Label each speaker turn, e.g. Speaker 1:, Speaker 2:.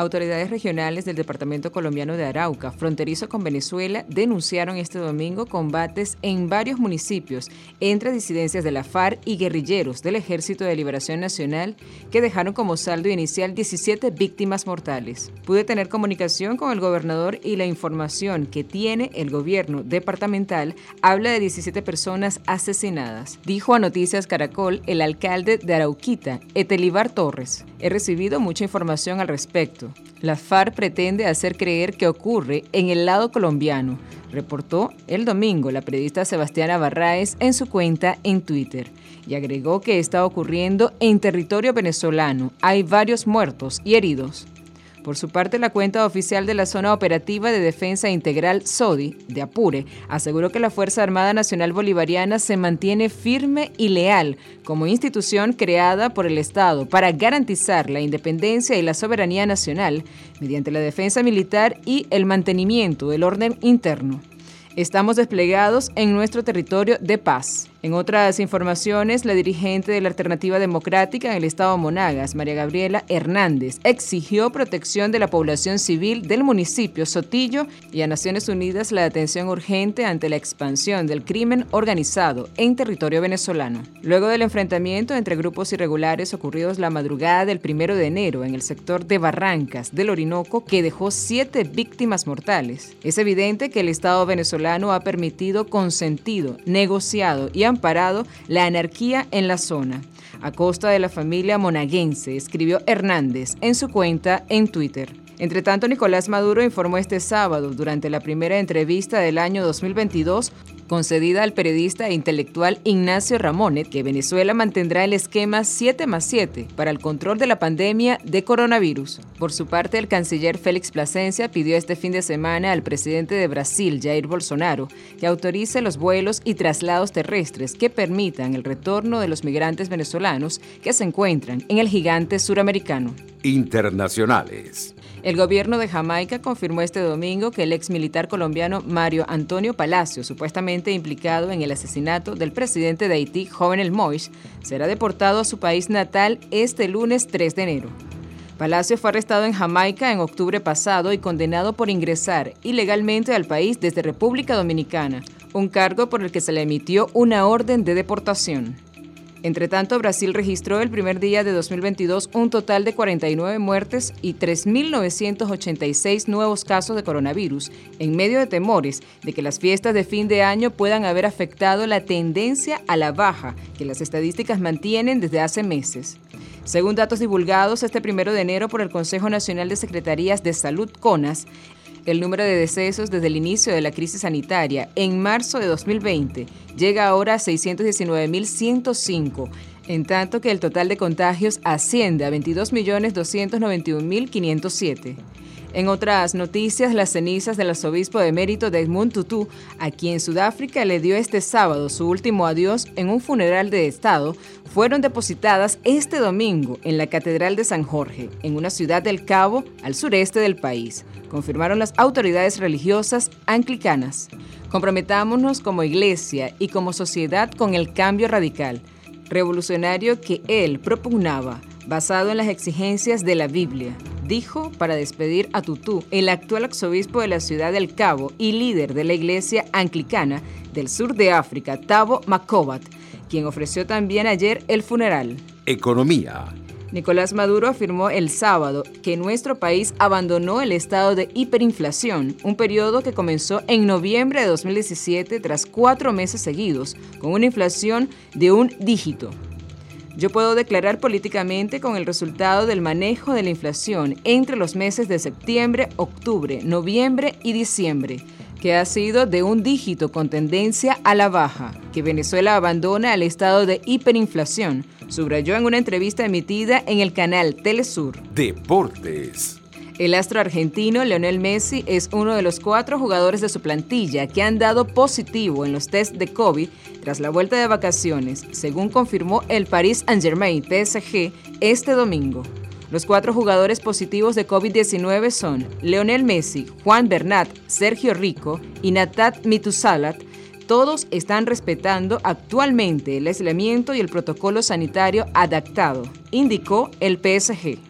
Speaker 1: Autoridades regionales del Departamento Colombiano de Arauca, fronterizo con Venezuela, denunciaron este domingo combates en varios municipios entre disidencias de la FARC y guerrilleros del Ejército de Liberación Nacional que dejaron como saldo inicial 17 víctimas mortales. Pude tener comunicación con el gobernador y la información que tiene el gobierno departamental habla de 17 personas asesinadas, dijo a Noticias Caracol el alcalde de Arauquita, Etelibar Torres. He recibido mucha información al respecto. La FARC pretende hacer creer que ocurre en el lado colombiano, reportó el domingo la periodista Sebastiana Barraez en su cuenta en Twitter y agregó que está ocurriendo en territorio venezolano. Hay varios muertos y heridos. Por su parte, la cuenta oficial de la Zona Operativa de Defensa Integral SODI, de Apure, aseguró que la Fuerza Armada Nacional Bolivariana se mantiene firme y leal como institución creada por el Estado para garantizar la independencia y la soberanía nacional mediante la defensa militar y el mantenimiento del orden interno. Estamos desplegados en nuestro territorio de paz. En otras informaciones, la dirigente de la Alternativa Democrática en el Estado Monagas, María Gabriela Hernández, exigió protección de la población civil del municipio Sotillo y a Naciones Unidas la atención urgente ante la expansión del crimen organizado en territorio venezolano. Luego del enfrentamiento entre grupos irregulares ocurridos la madrugada del primero de enero en el sector de Barrancas del Orinoco, que dejó siete víctimas mortales, es evidente que el Estado venezolano ha permitido consentido, negociado y amparado la anarquía en la zona, a costa de la familia monaguense, escribió Hernández en su cuenta en Twitter. Entre tanto, Nicolás Maduro informó este sábado, durante la primera entrevista del año 2022, concedida al periodista e intelectual Ignacio Ramonet, que Venezuela mantendrá el esquema 7 más 7 para el control de la pandemia de coronavirus. Por su parte, el canciller Félix Plasencia pidió este fin de semana al presidente de Brasil, Jair Bolsonaro, que autorice los vuelos y traslados terrestres que permitan el retorno de los migrantes venezolanos que se encuentran en el gigante suramericano.
Speaker 2: Internacionales.
Speaker 1: El gobierno de Jamaica confirmó este domingo que el ex militar colombiano Mario Antonio Palacio, supuestamente implicado en el asesinato del presidente de Haití, Jovenel Moïse, será deportado a su país natal este lunes 3 de enero. Palacio fue arrestado en Jamaica en octubre pasado y condenado por ingresar ilegalmente al país desde República Dominicana, un cargo por el que se le emitió una orden de deportación. Entre tanto, Brasil registró el primer día de 2022 un total de 49 muertes y 3.986 nuevos casos de coronavirus, en medio de temores de que las fiestas de fin de año puedan haber afectado la tendencia a la baja que las estadísticas mantienen desde hace meses. Según datos divulgados este primero de enero por el Consejo Nacional de Secretarías de Salud, CONAS, el número de decesos desde el inicio de la crisis sanitaria en marzo de 2020 llega ahora a 619.105, en tanto que el total de contagios asciende a 22.291.507. En otras noticias, las cenizas del arzobispo de mérito de Edmund Tutu, a quien Sudáfrica le dio este sábado su último adiós en un funeral de Estado, fueron depositadas este domingo en la Catedral de San Jorge, en una ciudad del Cabo, al sureste del país, confirmaron las autoridades religiosas anglicanas. Comprometámonos como iglesia y como sociedad con el cambio radical, revolucionario que él propugnaba, basado en las exigencias de la Biblia dijo para despedir a Tutú, el actual arzobispo de la ciudad del Cabo y líder de la iglesia anglicana del sur de África, Tabo Makobat, quien ofreció también ayer el funeral.
Speaker 2: Economía.
Speaker 1: Nicolás Maduro afirmó el sábado que nuestro país abandonó el estado de hiperinflación, un periodo que comenzó en noviembre de 2017 tras cuatro meses seguidos, con una inflación de un dígito. Yo puedo declarar políticamente con el resultado del manejo de la inflación entre los meses de septiembre, octubre, noviembre y diciembre, que ha sido de un dígito con tendencia a la baja, que Venezuela abandona el estado de hiperinflación, subrayó en una entrevista emitida en el canal Telesur.
Speaker 2: Deportes.
Speaker 1: El astro argentino Leonel Messi es uno de los cuatro jugadores de su plantilla que han dado positivo en los test de COVID tras la vuelta de vacaciones, según confirmó el Paris Saint-Germain PSG este domingo. Los cuatro jugadores positivos de COVID-19 son Leonel Messi, Juan Bernat, Sergio Rico y Natat Mitusalat, todos están respetando actualmente el aislamiento y el protocolo sanitario adaptado, indicó el PSG.